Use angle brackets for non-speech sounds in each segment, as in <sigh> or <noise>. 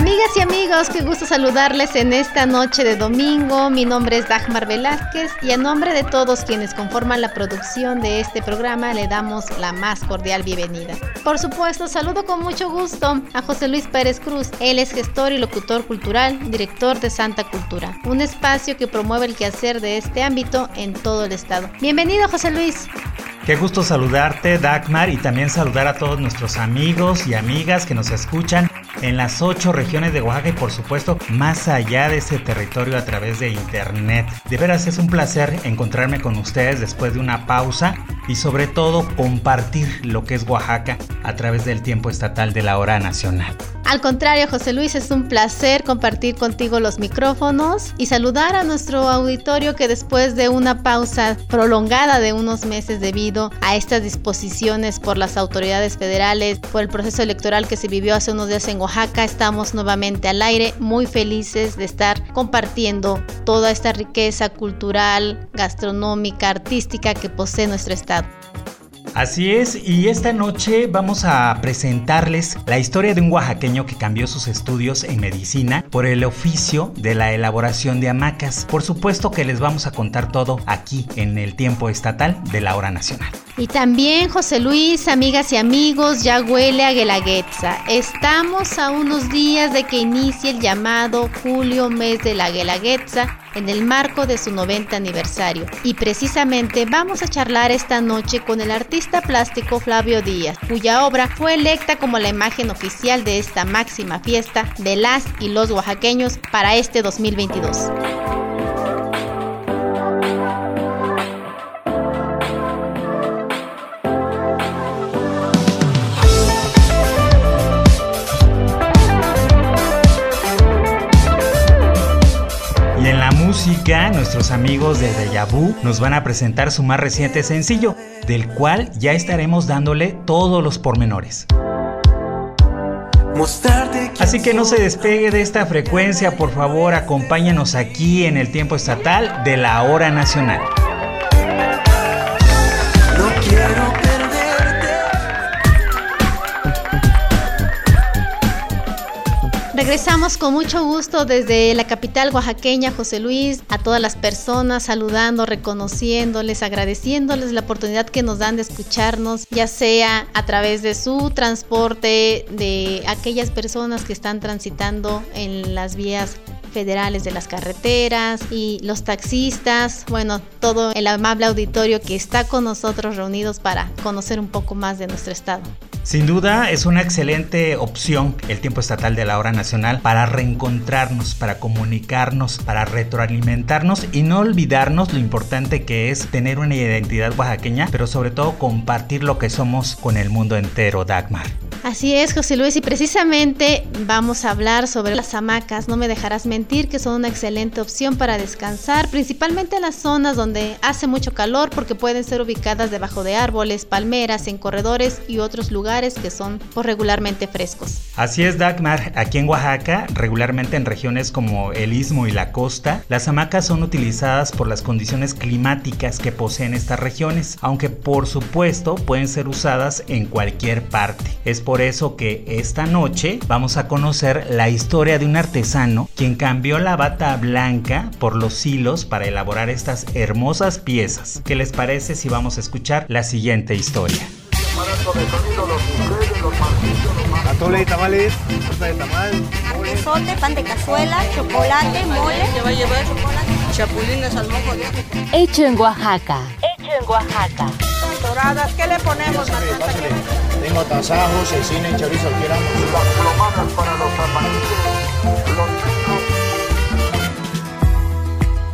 Amigas y amigos, qué gusto saludarles en esta noche de domingo. Mi nombre es Dagmar Velázquez y a nombre de todos quienes conforman la producción de este programa le damos la más cordial bienvenida. Por supuesto, saludo con mucho gusto a José Luis Pérez Cruz. Él es gestor y locutor cultural, director de Santa Cultura, un espacio que promueve el quehacer de este ámbito en todo el estado. Bienvenido, José Luis. Qué gusto saludarte, Dagmar, y también saludar a todos nuestros amigos y amigas que nos escuchan en las ocho regiones de Oaxaca y por supuesto más allá de ese territorio a través de internet. De veras es un placer encontrarme con ustedes después de una pausa y sobre todo compartir lo que es Oaxaca a través del tiempo estatal de la hora nacional. Al contrario, José Luis, es un placer compartir contigo los micrófonos y saludar a nuestro auditorio que después de una pausa prolongada de unos meses debido a estas disposiciones por las autoridades federales, por el proceso electoral que se vivió hace unos días en Oaxaca, estamos nuevamente al aire, muy felices de estar compartiendo toda esta riqueza cultural, gastronómica, artística que posee nuestro estado. Así es, y esta noche vamos a presentarles la historia de un oaxaqueño que cambió sus estudios en medicina por el oficio de la elaboración de hamacas. Por supuesto que les vamos a contar todo aquí en el tiempo estatal de la hora nacional. Y también José Luis, amigas y amigos, ya huele a Guelaguetza. Estamos a unos días de que inicie el llamado Julio Mes de la Guelaguetza en el marco de su 90 aniversario. Y precisamente vamos a charlar esta noche con el artista plástico Flavio Díaz, cuya obra fue electa como la imagen oficial de esta máxima fiesta de las y los oaxaqueños para este 2022. Música, nuestros amigos de Deja Vu nos van a presentar su más reciente sencillo, del cual ya estaremos dándole todos los pormenores. Así que no se despegue de esta frecuencia, por favor, acompáñanos aquí en el tiempo estatal de la hora nacional. Regresamos con mucho gusto desde la capital oaxaqueña, José Luis, a todas las personas, saludando, reconociéndoles, agradeciéndoles la oportunidad que nos dan de escucharnos, ya sea a través de su transporte, de aquellas personas que están transitando en las vías federales de las carreteras y los taxistas, bueno, todo el amable auditorio que está con nosotros reunidos para conocer un poco más de nuestro estado. Sin duda es una excelente opción el tiempo estatal de la hora nacional para reencontrarnos, para comunicarnos, para retroalimentarnos y no olvidarnos lo importante que es tener una identidad oaxaqueña, pero sobre todo compartir lo que somos con el mundo entero, Dagmar. Así es, José Luis, y precisamente vamos a hablar sobre las hamacas. No me dejarás mentir que son una excelente opción para descansar, principalmente en las zonas donde hace mucho calor porque pueden ser ubicadas debajo de árboles, palmeras, en corredores y otros lugares que son pues, regularmente frescos. Así es, Dagmar. Aquí en Oaxaca, regularmente en regiones como el Istmo y la costa, las hamacas son utilizadas por las condiciones climáticas que poseen estas regiones, aunque por supuesto pueden ser usadas en cualquier parte. Por eso que esta noche vamos a conocer la historia de un artesano quien cambió la bata blanca por los hilos para elaborar estas hermosas piezas. ¿Qué les parece si vamos a escuchar la siguiente historia? Atole y tamales, torta de tamal, quesote, pan de cazuela, chocolate, mole. ¿Qué va a llevar? Chocolate. Chapulines al mojo de Hecho en Oaxaca. Hecho en Oaxaca. Doradas, ¿qué le ponemos? pásale, pásale. Tengo tasajos, cecina y chorizo, quieramos. Las plomadas para los amantes,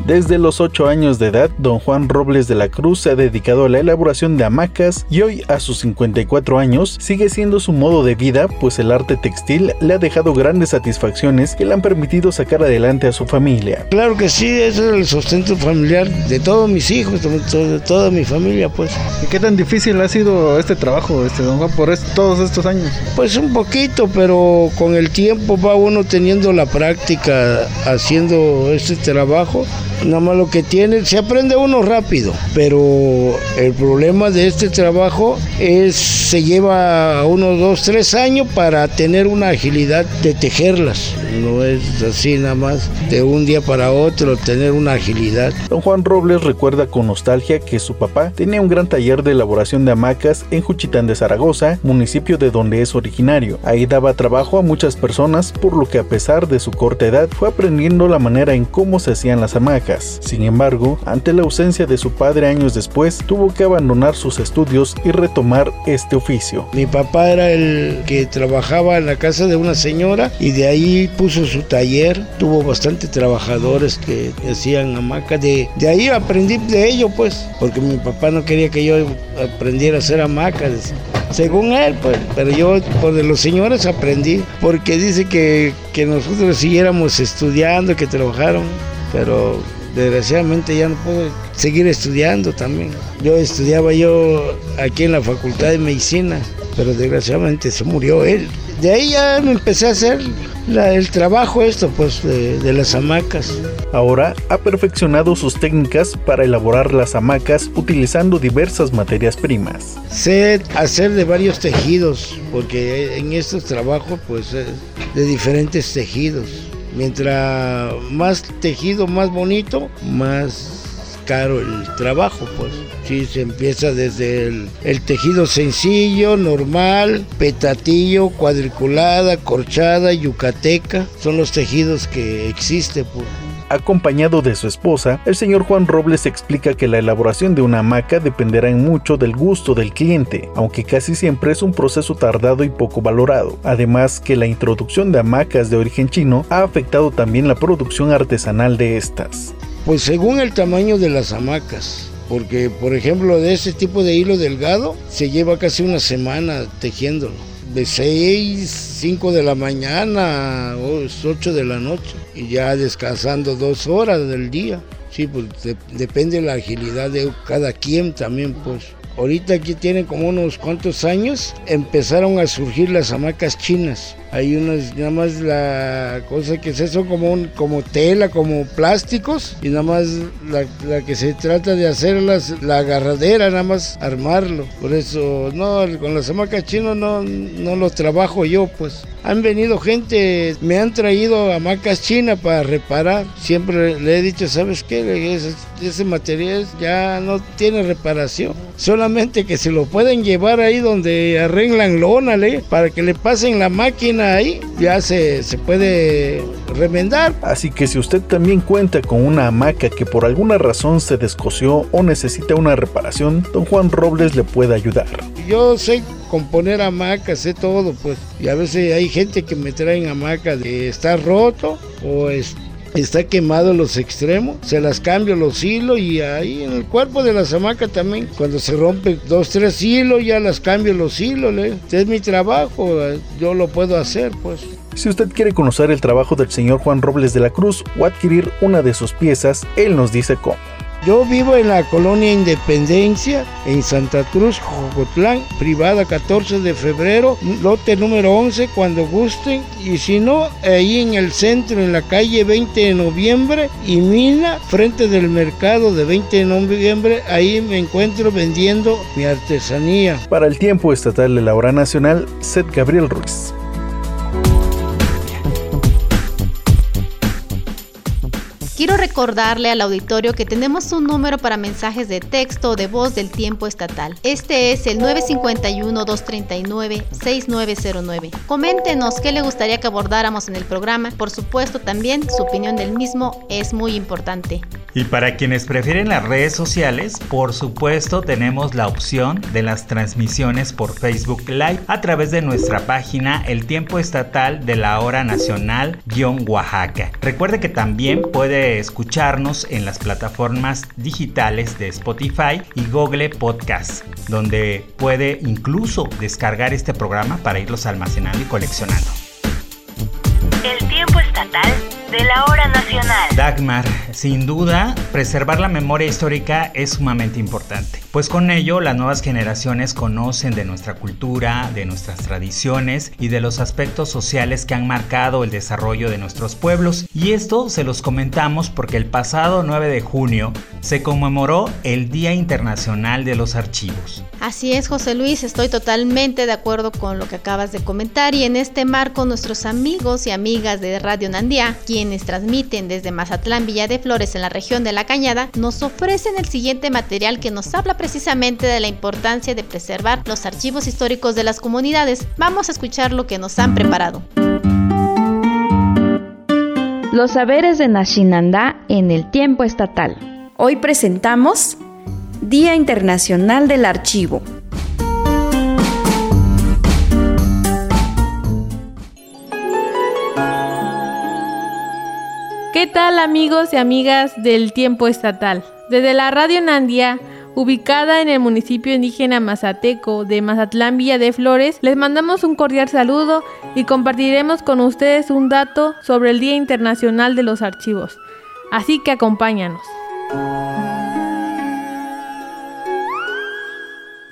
Desde los 8 años de edad, don Juan Robles de la Cruz se ha dedicado a la elaboración de hamacas y hoy, a sus 54 años, sigue siendo su modo de vida, pues el arte textil le ha dejado grandes satisfacciones que le han permitido sacar adelante a su familia. Claro que sí, ese es el sustento familiar de todos mis hijos, de toda mi familia, pues. ¿Y qué tan difícil ha sido este trabajo, este don Juan, por todos estos años? Pues un poquito, pero con el tiempo va uno teniendo la práctica haciendo este trabajo. Nada más lo que tiene, se aprende uno rápido, pero el problema de este trabajo es se lleva unos dos, tres años para tener una agilidad de tejerlas. No es así nada más de un día para otro tener una agilidad. Don Juan Robles recuerda con nostalgia que su papá tenía un gran taller de elaboración de hamacas en Juchitán de Zaragoza, municipio de donde es originario. Ahí daba trabajo a muchas personas, por lo que a pesar de su corta edad fue aprendiendo la manera en cómo se hacían las hamacas. Sin embargo, ante la ausencia de su padre años después, tuvo que abandonar sus estudios y retomar este oficio. Mi papá era el que trabajaba en la casa de una señora y de ahí puso su taller, tuvo bastante trabajadores que hacían hamacas, de, de ahí aprendí de ello pues, porque mi papá no quería que yo aprendiera a hacer hamacas según él, pues, pero yo por los señores aprendí, porque dice que, que nosotros siguiéramos estudiando, que trabajaron, pero desgraciadamente ya no puedo seguir estudiando también. Yo estudiaba yo aquí en la Facultad de Medicina, pero desgraciadamente se murió él. De ahí ya me empecé a hacer el trabajo esto, pues, de, las hamacas. Ahora ha perfeccionado sus técnicas para elaborar las hamacas utilizando diversas materias primas. Sé hacer de varios tejidos, porque en estos trabajos, pues, de diferentes tejidos. Mientras más tejido, más bonito, más caro el trabajo, pues. Sí, se empieza desde el, tejido sencillo, normal, petatillo, cuadriculada, corchada, yucateca. Son los tejidos que existen, pues. Acompañado de su esposa, el señor Juan Robles explica que la elaboración de una hamaca dependerá en mucho del gusto del cliente, aunque casi siempre es un proceso tardado y poco valorado. Además que la introducción de hamacas de origen chino ha afectado también la producción artesanal de estas. Pues según el tamaño de las hamacas, porque por ejemplo de ese tipo de hilo delgado se lleva casi una semana tejiéndolo de 6, 5 de la mañana a 8 de la noche y ya descansando dos horas del día. Sí, pues depende de la agilidad de cada quien también, pues. Ahorita aquí tiene como unos cuantos años, empezaron a surgir las hamacas chinas hay unas, nada más la cosa que es eso como, como tela, como plásticos, y nada más la, que se trata de hacerlas, la agarradera, nada más armarlo. Por eso, no, con las hamacas chinas no, no lo trabajo yo, pues. Han venido gente, me han traído hamacas chinas para reparar. Siempre le he dicho, ¿sabes qué? Ese, ese material ya no tiene reparación. Solamente que se lo pueden llevar ahí donde arreglan lona, para que le pasen la máquina ahí, ya se, se puede remendar. Así que si usted también cuenta con una hamaca que por alguna razón se descosió o necesita una reparación, don Juan Robles le puede ayudar. Yo sé componer hamacas, sé todo, pues. Y a veces hay gente que me traen hamacas de estar roto o es está quemado los extremos, se las cambio los hilos y ahí en el cuerpo de la hamaca también, cuando se rompe dos, tres hilos, ya las cambio los hilos, este es mi trabajo, yo lo puedo hacer pues. Si usted quiere conocer el trabajo del señor Juan Robles de la Cruz o adquirir una de sus piezas, él nos dice cómo. Yo vivo en la colonia Independencia, en Santa Cruz, Jocotlán, privada 14 de febrero, lote número 11, cuando gusten. Y si no, ahí en el centro, en la calle 20 de noviembre y Mina, frente del mercado de 20 de noviembre, ahí me encuentro vendiendo mi artesanía. Para el tiempo estatal de la hora nacional, Seth Gabriel Ruiz. Quiero recordarle al auditorio que tenemos un número para mensajes de texto o de voz del tiempo estatal. Este es el 951-239-6909. Coméntenos qué le gustaría que abordáramos en el programa. Por supuesto, también su opinión del mismo es muy importante. Y para quienes prefieren las redes sociales, por supuesto tenemos la opción de las transmisiones por Facebook Live a través de nuestra página El Tiempo Estatal de la Hora Nacional-Oaxaca. Recuerde que también puede escucharnos en las plataformas digitales de Spotify y Google Podcast, donde puede incluso descargar este programa para irlos almacenando y coleccionando. El tiempo estatal de la hora nacional. Dagmar, sin duda, preservar la memoria histórica es sumamente importante, pues con ello las nuevas generaciones conocen de nuestra cultura, de nuestras tradiciones y de los aspectos sociales que han marcado el desarrollo de nuestros pueblos. Y esto se los comentamos porque el pasado 9 de junio se conmemoró el Día Internacional de los Archivos. Así es, José Luis, estoy totalmente de acuerdo con lo que acabas de comentar y en este marco nuestros amigos y amigas de Radio Nandía, quienes transmiten desde Mazatlán, Villa de Flores en la región de La Cañada, nos ofrecen el siguiente material que nos habla precisamente de la importancia de preservar los archivos históricos de las comunidades. Vamos a escuchar lo que nos han preparado. Los saberes de Nashinandá en el tiempo estatal. Hoy presentamos Día Internacional del Archivo. ¿Qué tal amigos y amigas del tiempo estatal? Desde la Radio Nandia, ubicada en el municipio indígena mazateco de Mazatlán Villa de Flores, les mandamos un cordial saludo y compartiremos con ustedes un dato sobre el Día Internacional de los Archivos. Así que acompáñanos.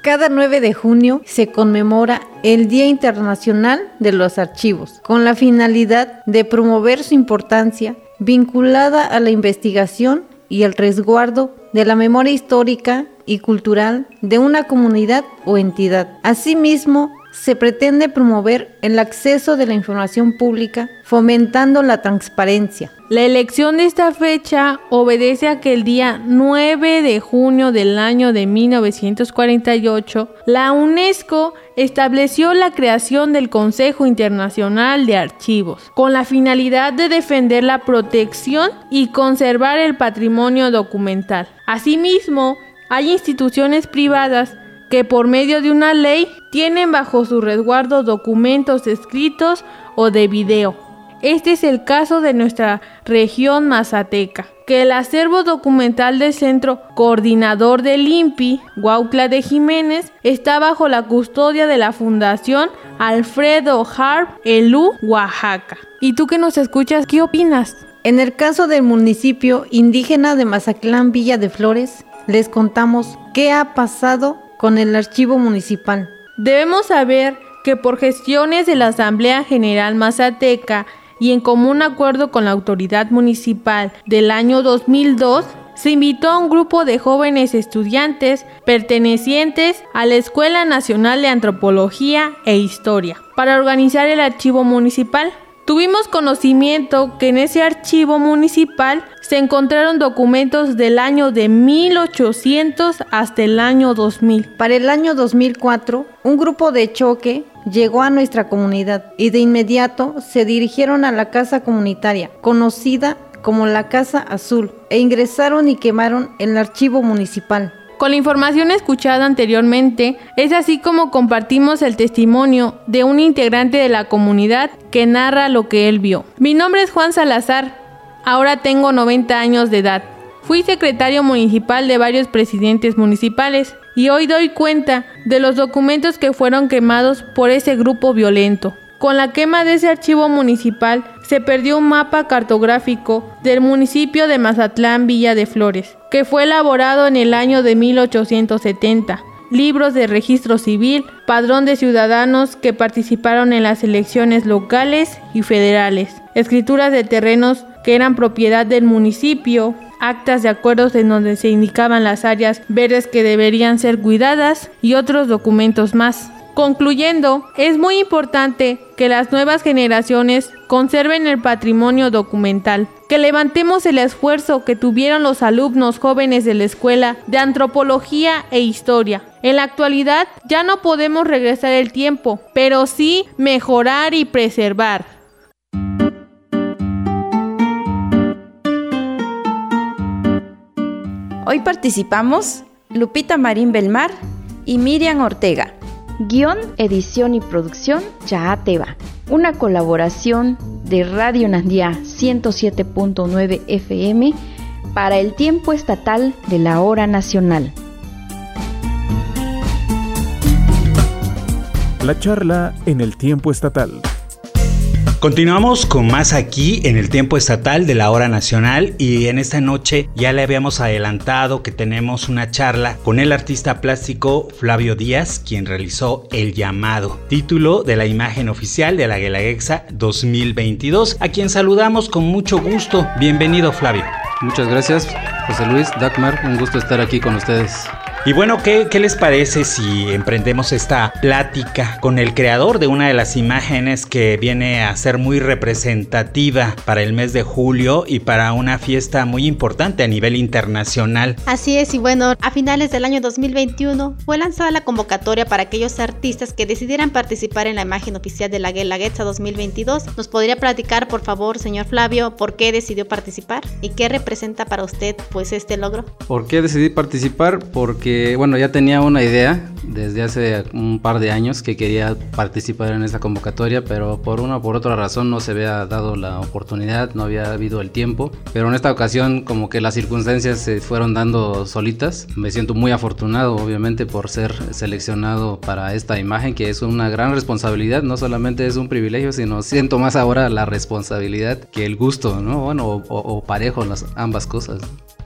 Cada 9 de junio se conmemora el Día Internacional de los Archivos, con la finalidad de promover su importancia vinculada a la investigación y el resguardo de la memoria histórica y cultural de una comunidad o entidad. Asimismo, se pretende promover el acceso de la información pública, fomentando la transparencia. La elección de esta fecha obedece a que el día 9 de junio del año de 1948, la UNESCO estableció la creación del Consejo Internacional de Archivos, con la finalidad de defender la protección y conservar el patrimonio documental. Asimismo, hay instituciones privadas que por medio de una ley tienen bajo su resguardo documentos escritos o de video. Este es el caso de nuestra región mazateca, que el acervo documental del Centro Coordinador del INPI, Guautla de Jiménez, está bajo la custodia de la Fundación Alfredo Harp Elú, Oaxaca. ¿Y tú que nos escuchas, qué opinas? En el caso del municipio indígena de Mazatlán Villa de Flores, les contamos qué ha pasado con el archivo municipal. Debemos saber que por gestiones de la Asamblea General Mazateca y en común acuerdo con la autoridad municipal del año 2002, se invitó a un grupo de jóvenes estudiantes pertenecientes a la Escuela Nacional de Antropología e Historia para organizar el archivo municipal. Tuvimos conocimiento que en ese archivo municipal se encontraron documentos del año de 1800 hasta el año 2000. Para el año 2004, un grupo de choque llegó a nuestra comunidad y de inmediato se dirigieron a la casa comunitaria, conocida como la Casa Azul, e ingresaron y quemaron el archivo municipal. Con la información escuchada anteriormente, es así como compartimos el testimonio de un integrante de la comunidad que narra lo que él vio. Mi nombre es Juan Salazar, ahora tengo 90 años de edad. Fui secretario municipal de varios presidentes municipales y hoy doy cuenta de los documentos que fueron quemados por ese grupo violento. Con la quema de ese archivo municipal se perdió un mapa cartográfico del municipio de Mazatlán Villa de Flores, que fue elaborado en el año de 1870. Libros de registro civil, padrón de ciudadanos que participaron en las elecciones locales y federales, escrituras de terrenos que eran propiedad del municipio, actas de acuerdos en donde se indicaban las áreas verdes que deberían ser cuidadas y otros documentos más. Concluyendo, es muy importante que las nuevas generaciones conserven el patrimonio documental, que levantemos el esfuerzo que tuvieron los alumnos jóvenes de la escuela de antropología e historia. En la actualidad ya no podemos regresar el tiempo, pero sí mejorar y preservar. Hoy participamos Lupita Marín Belmar y Miriam Ortega. Guión, edición y producción, Chaateba. Una colaboración de Radio Nandía 107.9 FM para el tiempo estatal de la hora nacional. La charla en el tiempo estatal. Continuamos con más aquí en el tiempo estatal de la hora nacional y en esta noche ya le habíamos adelantado que tenemos una charla con el artista plástico Flavio Díaz, quien realizó El llamado, título de la imagen oficial de la Guelaguetza 2022, a quien saludamos con mucho gusto. Bienvenido Flavio. Muchas gracias, José Luis, Dagmar, un gusto estar aquí con ustedes. Y bueno, ¿qué, ¿qué, les parece si emprendemos esta plática con el creador de una de las imágenes que viene a ser muy representativa para el mes de julio y para una fiesta muy importante a nivel internacional? Así es, y bueno, a finales del año 2021 fue lanzada la convocatoria para aquellos artistas que decidieran participar en la imagen oficial de la Guelaguetza 2022. ¿Nos podría platicar, por favor, señor Flavio, por qué decidió participar y qué representa para usted pues este logro? ¿Por qué decidí participar? Porque bueno, ya tenía una idea desde hace un par de años que quería participar en esta convocatoria, pero por una o por otra razón no se había dado la oportunidad, no había habido el tiempo. Pero en esta ocasión como que las circunstancias se fueron dando solitas. Me siento muy afortunado, obviamente, por ser seleccionado para esta imagen, que es una gran responsabilidad. No solamente es un privilegio, sino siento más ahora la responsabilidad que el gusto, ¿no? Bueno, o, o parejo las ambas cosas.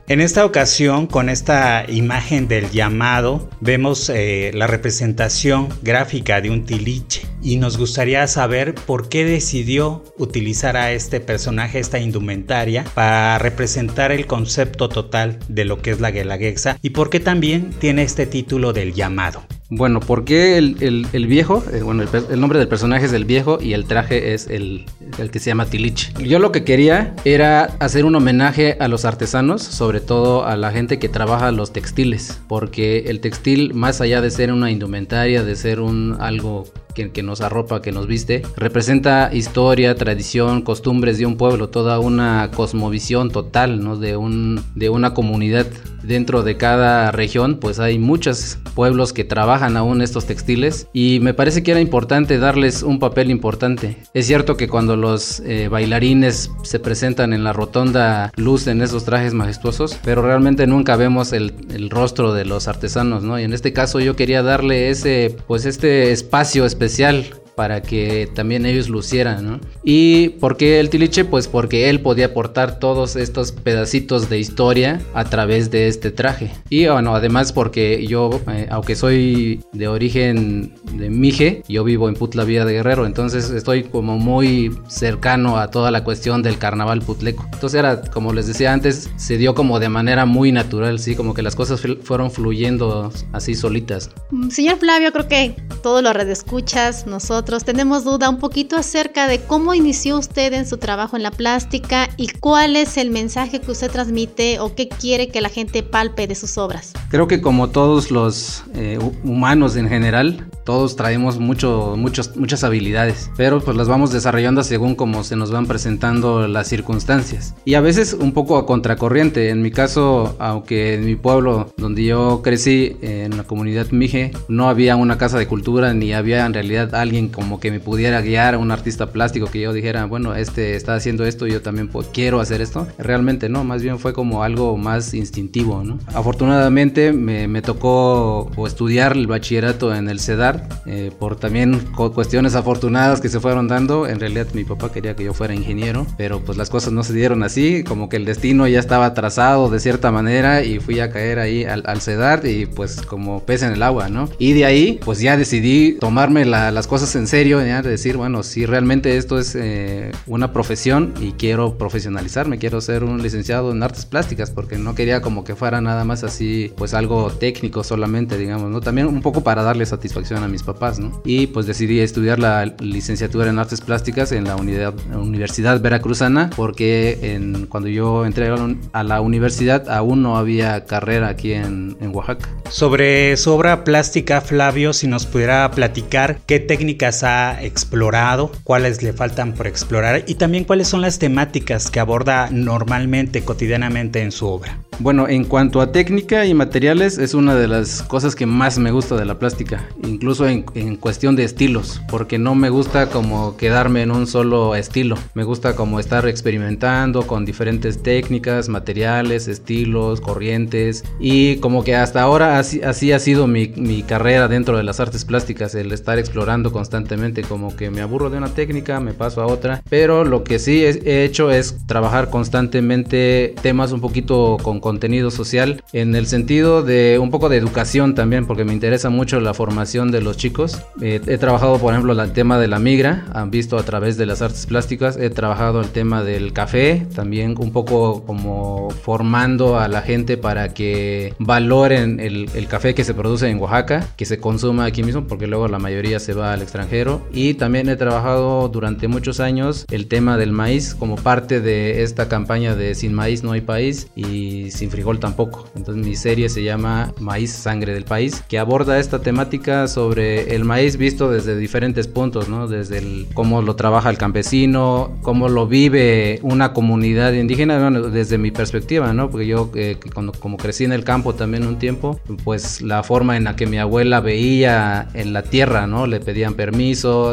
En esta ocasión, con esta imagen del llamado, vemos eh, la representación gráfica de un tiliche y nos gustaría saber por qué decidió utilizar a este personaje, esta indumentaria, para representar el concepto total de lo que es la Guelaguetza y por qué también tiene este título del llamado. Bueno, ¿por qué el, el, viejo? Eh, bueno, el, nombre del personaje es el viejo y el traje es el, el, que se llama Tilich. Yo lo que quería era hacer un homenaje a los artesanos, sobre todo a la gente que trabaja los textiles, porque el textil, más allá de ser una indumentaria, de ser un algo que, que, nos arropa, que nos viste, representa historia, tradición, costumbres de un pueblo, toda una cosmovisión total, ¿no? De, un, de una comunidad. Dentro de cada región, pues hay muchos pueblos que trabajan aún estos textiles y me parece que era importante darles un papel importante. Es cierto que cuando los eh, bailarines se presentan en la rotonda lucen esos trajes majestuosos, pero realmente nunca vemos el, el rostro de los artesanos, ¿no? Y en este caso yo quería darle ese, pues este espacio especial especial para que también ellos lucieran, ¿no? ¿Y por qué el tiliche? Pues porque él podía aportar todos estos pedacitos de historia a través de este traje. Y bueno, además porque yo, eh, aunque soy de origen de Mije, yo vivo en Putla Vía de Guerrero, entonces estoy como muy cercano a toda la cuestión del carnaval putleco. Entonces era, como les decía antes, se dio como de manera muy natural, sí, como que las cosas fueron fluyendo así solitas. Mm, señor Flavio, creo que todos los redescuchas, nosotros, tenemos duda un poquito acerca de cómo inició usted en su trabajo en la plástica y cuál es el mensaje que usted transmite o qué quiere que la gente palpe de sus obras. Creo que como todos los eh, humanos en general, todos traemos mucho, muchos, muchas habilidades, pero pues las vamos desarrollando según como se nos van presentando las circunstancias. Y a veces un poco a contracorriente. En mi caso, aunque en mi pueblo donde yo crecí, en la comunidad Mije, no había una casa de cultura ni había en realidad alguien como que me pudiera guiar a un artista plástico que yo dijera, bueno, este está haciendo esto, yo también quiero hacer esto. Realmente no, más bien fue como algo más instintivo, ¿no? Afortunadamente me, me tocó estudiar el bachillerato en el CEDAR eh, por también cuestiones afortunadas que se fueron dando. En realidad mi papá quería que yo fuera ingeniero, pero pues las cosas no se dieron así, como que el destino ya estaba trazado de cierta manera y fui a caer ahí al, al CEDAR y pues como pez en el agua, ¿no? Y de ahí pues ya decidí tomarme las cosas en serio, ya decir, bueno, si realmente esto es eh, una profesión y quiero profesionalizarme, quiero ser un licenciado en artes plásticas, porque no quería como que fuera nada más así, pues algo técnico solamente, digamos, ¿no? También un poco para darle satisfacción a mis papás, ¿no? Y pues decidí estudiar la licenciatura en artes plásticas en la unidad, Universidad Veracruzana porque en, cuando yo entré a la universidad aún no había carrera aquí en, en Oaxaca. Sobre su obra plástica, Flavio, si nos pudiera platicar qué ha explorado, cuáles le faltan por explorar y también cuáles son las temáticas que aborda normalmente, cotidianamente en su obra. Bueno, en cuanto a técnica y materiales, es una de las cosas que más me gusta de la plástica, incluso en, cuestión de estilos, porque no me gusta como quedarme en un solo estilo, me gusta como estar experimentando con diferentes técnicas, materiales, estilos, corrientes, y como que hasta ahora así, así ha sido mi, mi, carrera dentro de las artes plásticas, el estar explorando constantemente, como que me aburro de una técnica, me paso a otra, pero lo que sí he hecho es trabajar constantemente temas un poquito con contenido social en el sentido de un poco de educación también, porque me interesa mucho la formación de los chicos. Eh, he trabajado, por ejemplo, el tema de la migra, han visto a través de las artes plásticas. He trabajado el tema del café, también un poco como formando a la gente para que valoren el, el café que se produce en Oaxaca, que se consuma aquí mismo, porque luego la mayoría se va al extranjero. Y también he trabajado durante muchos años el tema del maíz como parte de esta campaña de Sin maíz no hay país y sin frijol tampoco. Entonces mi serie se llama Maíz Sangre del País, que aborda esta temática sobre el maíz visto desde diferentes puntos, ¿no? Desde el, cómo lo trabaja el campesino, cómo lo vive una comunidad indígena, bueno, desde mi perspectiva, ¿no? Porque yo eh, cuando, como crecí en el campo también un tiempo, pues la forma en la que mi abuela veía en la tierra, ¿no? Le pedían permiso,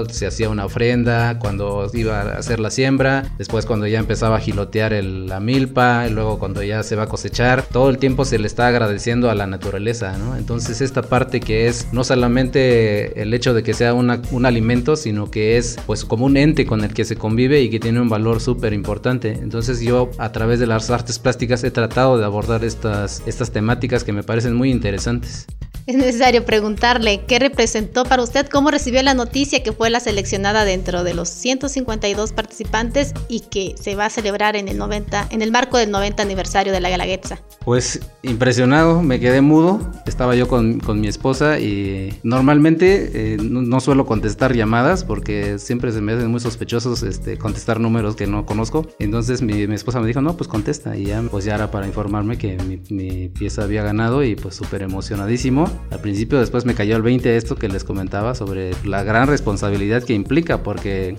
se hacía una ofrenda cuando iba a hacer la siembra, después cuando ya empezaba a gilotear el, la milpa, y luego cuando ya se va a cosechar todo el tiempo se le está agradeciendo a la naturaleza, ¿no? Entonces esta parte que es no solamente el hecho de que sea un alimento, sino que es pues como un ente con el que se convive y que tiene un valor súper importante. Entonces yo a través de las artes plásticas he tratado de abordar estas, estas temáticas que me parecen muy interesantes. <laughs> Es necesario preguntarle qué representó para usted, cómo recibió la noticia que fue la seleccionada dentro de los 152 participantes y que se va a celebrar en el 90, en el marco del 90 aniversario de la Galaguetza. Pues impresionado, me quedé mudo. Estaba yo con, con mi esposa y normalmente eh, no, suelo contestar llamadas porque siempre se me hacen muy sospechosos este, contestar números que no conozco. Entonces mi, esposa me dijo, no, pues contesta. Y ya, pues ya era para informarme que mi, mi pieza había ganado y pues súper emocionadísimo. Al principio después me cayó el 20 esto que les comentaba sobre la gran responsabilidad que implica, porque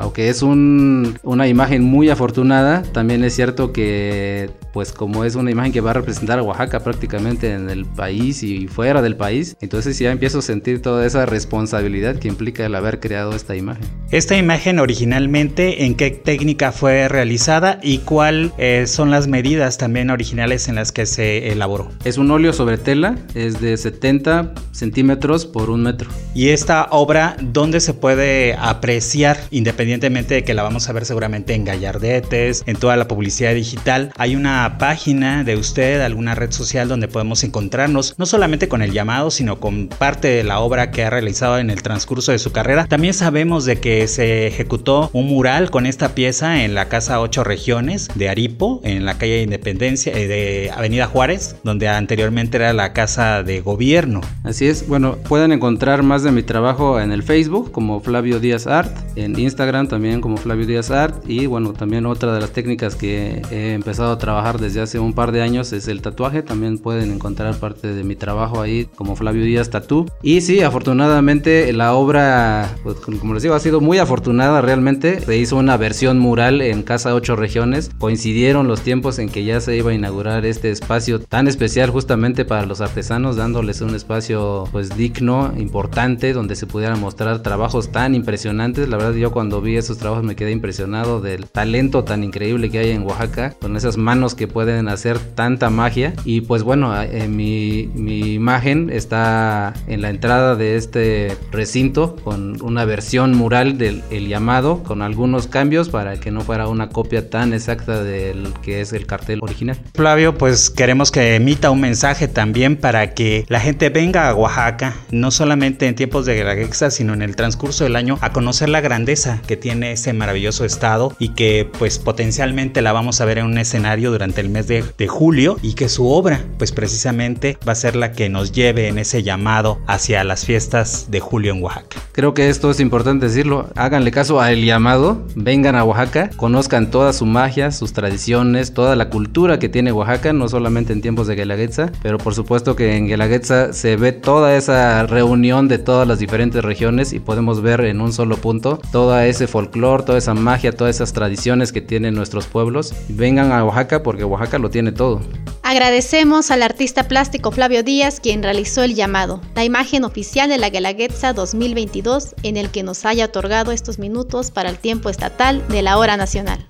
aunque es un, una imagen muy afortunada, también es cierto que pues como es una imagen que va a representar a Oaxaca prácticamente en el país y fuera del país, entonces ya empiezo a sentir toda esa responsabilidad que implica el haber creado esta imagen. Esta imagen originalmente, ¿en qué técnica fue realizada y cuáles eh, son las medidas también originales en las que se elaboró? Es un óleo sobre tela, es de 70 centímetros por un metro. ¿Y esta obra dónde se puede apreciar, independientemente de que la vamos a ver seguramente en Gallardetes, en toda la publicidad digital? Hay una página de usted, alguna red social donde podemos encontrarnos, no solamente con el llamado, sino con parte de la obra que ha realizado en el transcurso de su carrera. También sabemos de que se ejecutó un mural con esta pieza en la Casa 8 Regiones de Aripo, en la calle Independencia, eh, de Avenida Juárez, donde anteriormente era la Casa de Gobierno. Así es, bueno, pueden encontrar más de mi trabajo en el Facebook como Flavio Díaz Art, en Instagram también como Flavio Díaz Art y bueno, también otra de las técnicas que he empezado a trabajar desde hace un par de años es el tatuaje. También pueden encontrar parte de mi trabajo ahí como Flavio Díaz Tatú. Y sí, afortunadamente la obra, pues, como les digo, ha sido muy afortunada realmente. Se hizo una versión mural en Casa 8 Regiones. Coincidieron los tiempos en que ya se iba a inaugurar este espacio tan especial justamente para los artesanos, dándoles un espacio pues digno, importante, donde se pudieran mostrar trabajos tan impresionantes. La verdad yo cuando vi esos trabajos me quedé impresionado del talento tan increíble que hay en Oaxaca, con esas manos que pueden hacer tanta magia. Y pues bueno, mi, mi imagen está en la entrada de este recinto con una versión mural del el llamado, con algunos cambios para que no fuera una copia tan exacta del que es el cartel original. Flavio, pues queremos que emita un mensaje también para que la gente venga a Oaxaca, no solamente en tiempos de Guelaguetza, sino en el transcurso del año, a conocer la grandeza que tiene ese maravilloso estado y que pues potencialmente la vamos a ver en un escenario durante el mes de, de julio y que su obra pues precisamente va a ser la que nos lleve en ese llamado hacia las fiestas de julio en Oaxaca. Creo que esto es importante decirlo, háganle caso al llamado, vengan a Oaxaca, conozcan toda su magia, sus tradiciones, toda la cultura que tiene Oaxaca, no solamente en tiempos de Guelaguetza, pero por supuesto que en Guelaguetza se ve toda esa reunión de todas las diferentes regiones y podemos ver en un solo punto todo ese folclore, toda esa magia, todas esas tradiciones que tienen nuestros pueblos. Vengan a Oaxaca porque Oaxaca lo tiene todo. Agradecemos al artista plástico Flavio Díaz quien realizó el llamado, la imagen oficial de la Guelaguetza 2022 en el que nos haya otorgado estos minutos para el tiempo estatal de la hora nacional.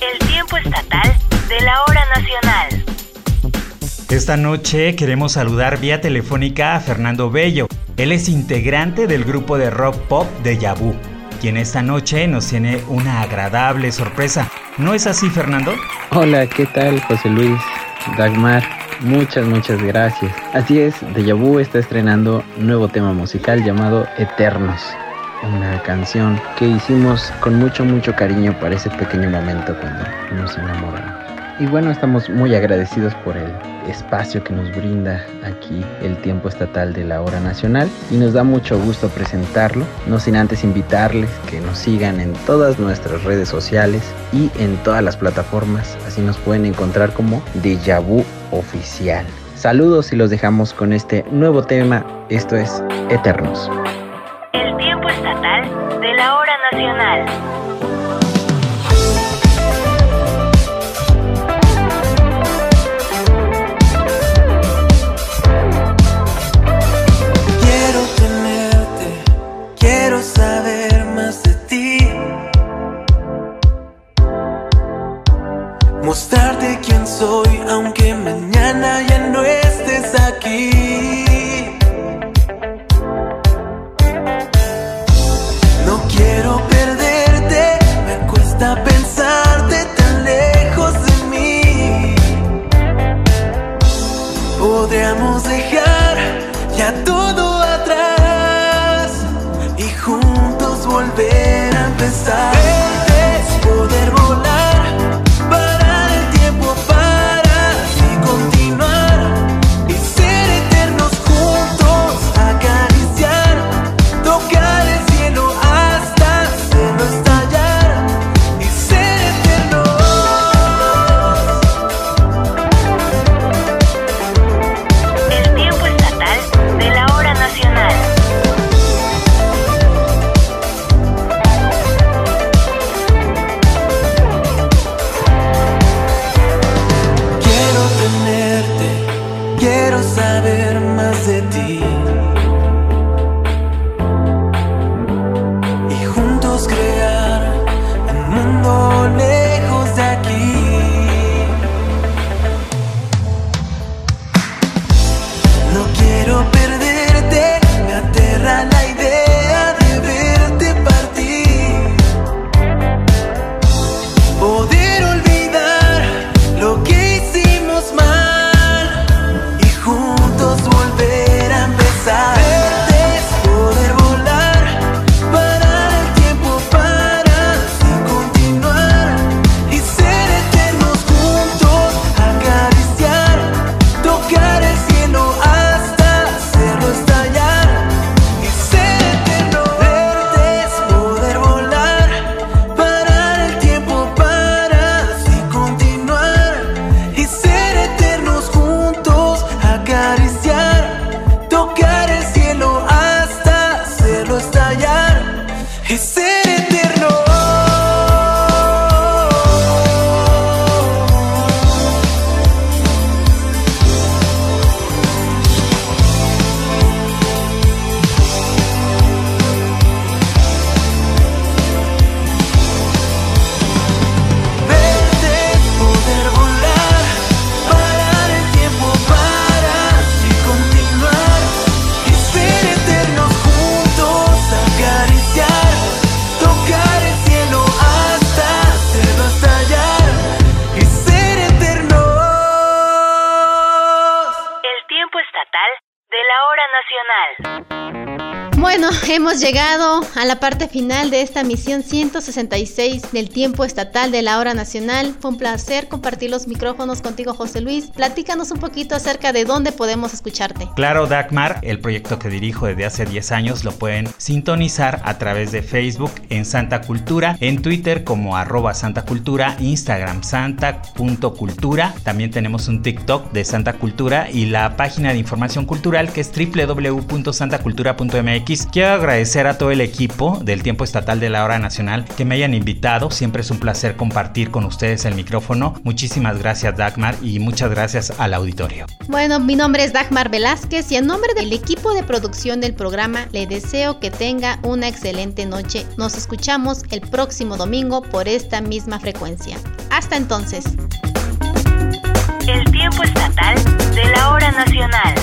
El tiempo estatal de la hora nacional. Esta noche queremos saludar vía telefónica a Fernando Bello. Él es integrante del grupo de rock pop de Yabu, quien esta noche nos tiene una agradable sorpresa. ¿No es así, Fernando? Hola, ¿qué tal, José Luis? Dagmar, muchas, muchas gracias. Así es, Deja Vu está estrenando un nuevo tema musical llamado Eternos. Una canción que hicimos con mucho, mucho cariño para ese pequeño momento cuando nos enamoramos. Y bueno, estamos muy agradecidos por el espacio que nos brinda aquí el tiempo estatal de la hora nacional y nos da mucho gusto presentarlo, no sin antes invitarles que nos sigan en todas nuestras redes sociales y en todas las plataformas, así nos pueden encontrar como Deja Oficial. Saludos y los dejamos con este nuevo tema, esto es Eternos. El tiempo estatal de la hora nacional. Aunque mañana ya no estés aquí. Quiero saber más de ti. Llegado a la parte final de esta misión 166 del tiempo estatal de la hora nacional. Fue un placer compartir los micrófonos contigo, José Luis. Platícanos un poquito acerca de dónde podemos escucharte. Claro, Dagmar, el proyecto que dirijo desde hace 10 años lo pueden sintonizar a través de Facebook en Santa Cultura, en Twitter como arroba Santa Cultura, Instagram santa.cultura. También tenemos un TikTok de Santa Cultura y la página de información cultural que es www.santacultura.mx Quiero agradecer a todo el equipo del Tiempo Estatal de la Hora Nacional que me hayan invitado. Siempre es un placer compartir con ustedes el micrófono. Muchísimas gracias Dagmar y muchas gracias al auditorio. Bueno, mi nombre es Dagmar Velázquez y en nombre del equipo de producción del programa le deseo que tenga una excelente noche. Nos escuchamos el próximo domingo por esta misma frecuencia. Hasta entonces. El tiempo estatal de la hora nacional.